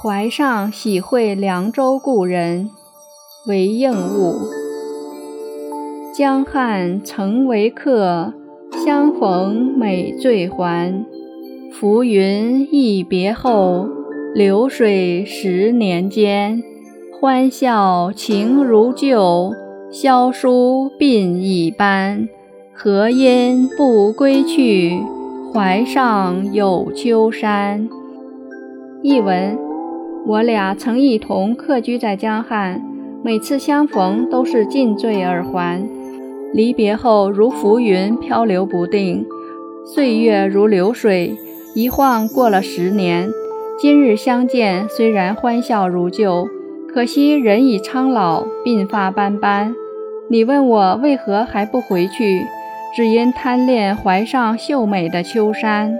怀上喜会凉州故人，为应物。江汉曾为客，相逢每醉还。浮云一别后，流水十年间。欢笑情如旧，萧疏鬓已斑。何因不归去？怀上有秋山。译文：我俩曾一同客居在江汉，每次相逢都是尽醉而还。离别后如浮云漂流不定，岁月如流水，一晃过了十年。今日相见，虽然欢笑如旧。可惜人已苍老，鬓发斑斑。你问我为何还不回去？只因贪恋怀上秀美的秋山。